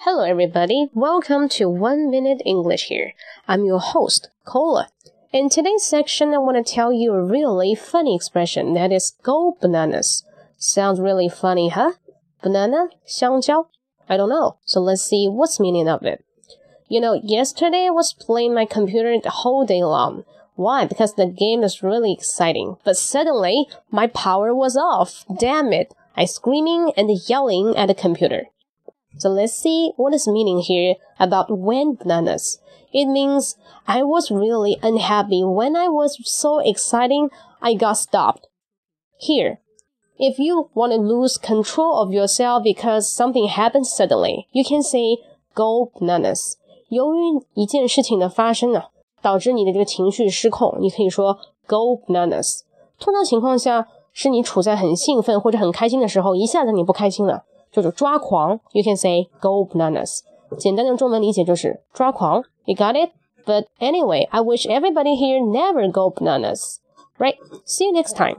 Hello, everybody. Welcome to One Minute English here. I'm your host, Cola. In today's section, I want to tell you a really funny expression that is go bananas. Sounds really funny, huh? Banana? 香蕉? I don't know. So let's see what's meaning of it. You know, yesterday I was playing my computer the whole day long. Why? Because the game is really exciting. But suddenly, my power was off. Damn it. I screaming and yelling at the computer. So let's see what is meaning here about when bananas. It means I was really unhappy when I was so exciting I got stopped. Here, if you want to lose control of yourself because something happened suddenly, you can say go bananas. 由于一件事情的发生啊，导致你的这个情绪失控，你可以说 go bananas。通常情况下，是你处在很兴奋或者很开心的时候，一下子你不开心了。 就是抓狂，you can say go bananas。简单的中文理解就是抓狂，you got it? But anyway, I wish everybody here never go bananas. Right? See you next time.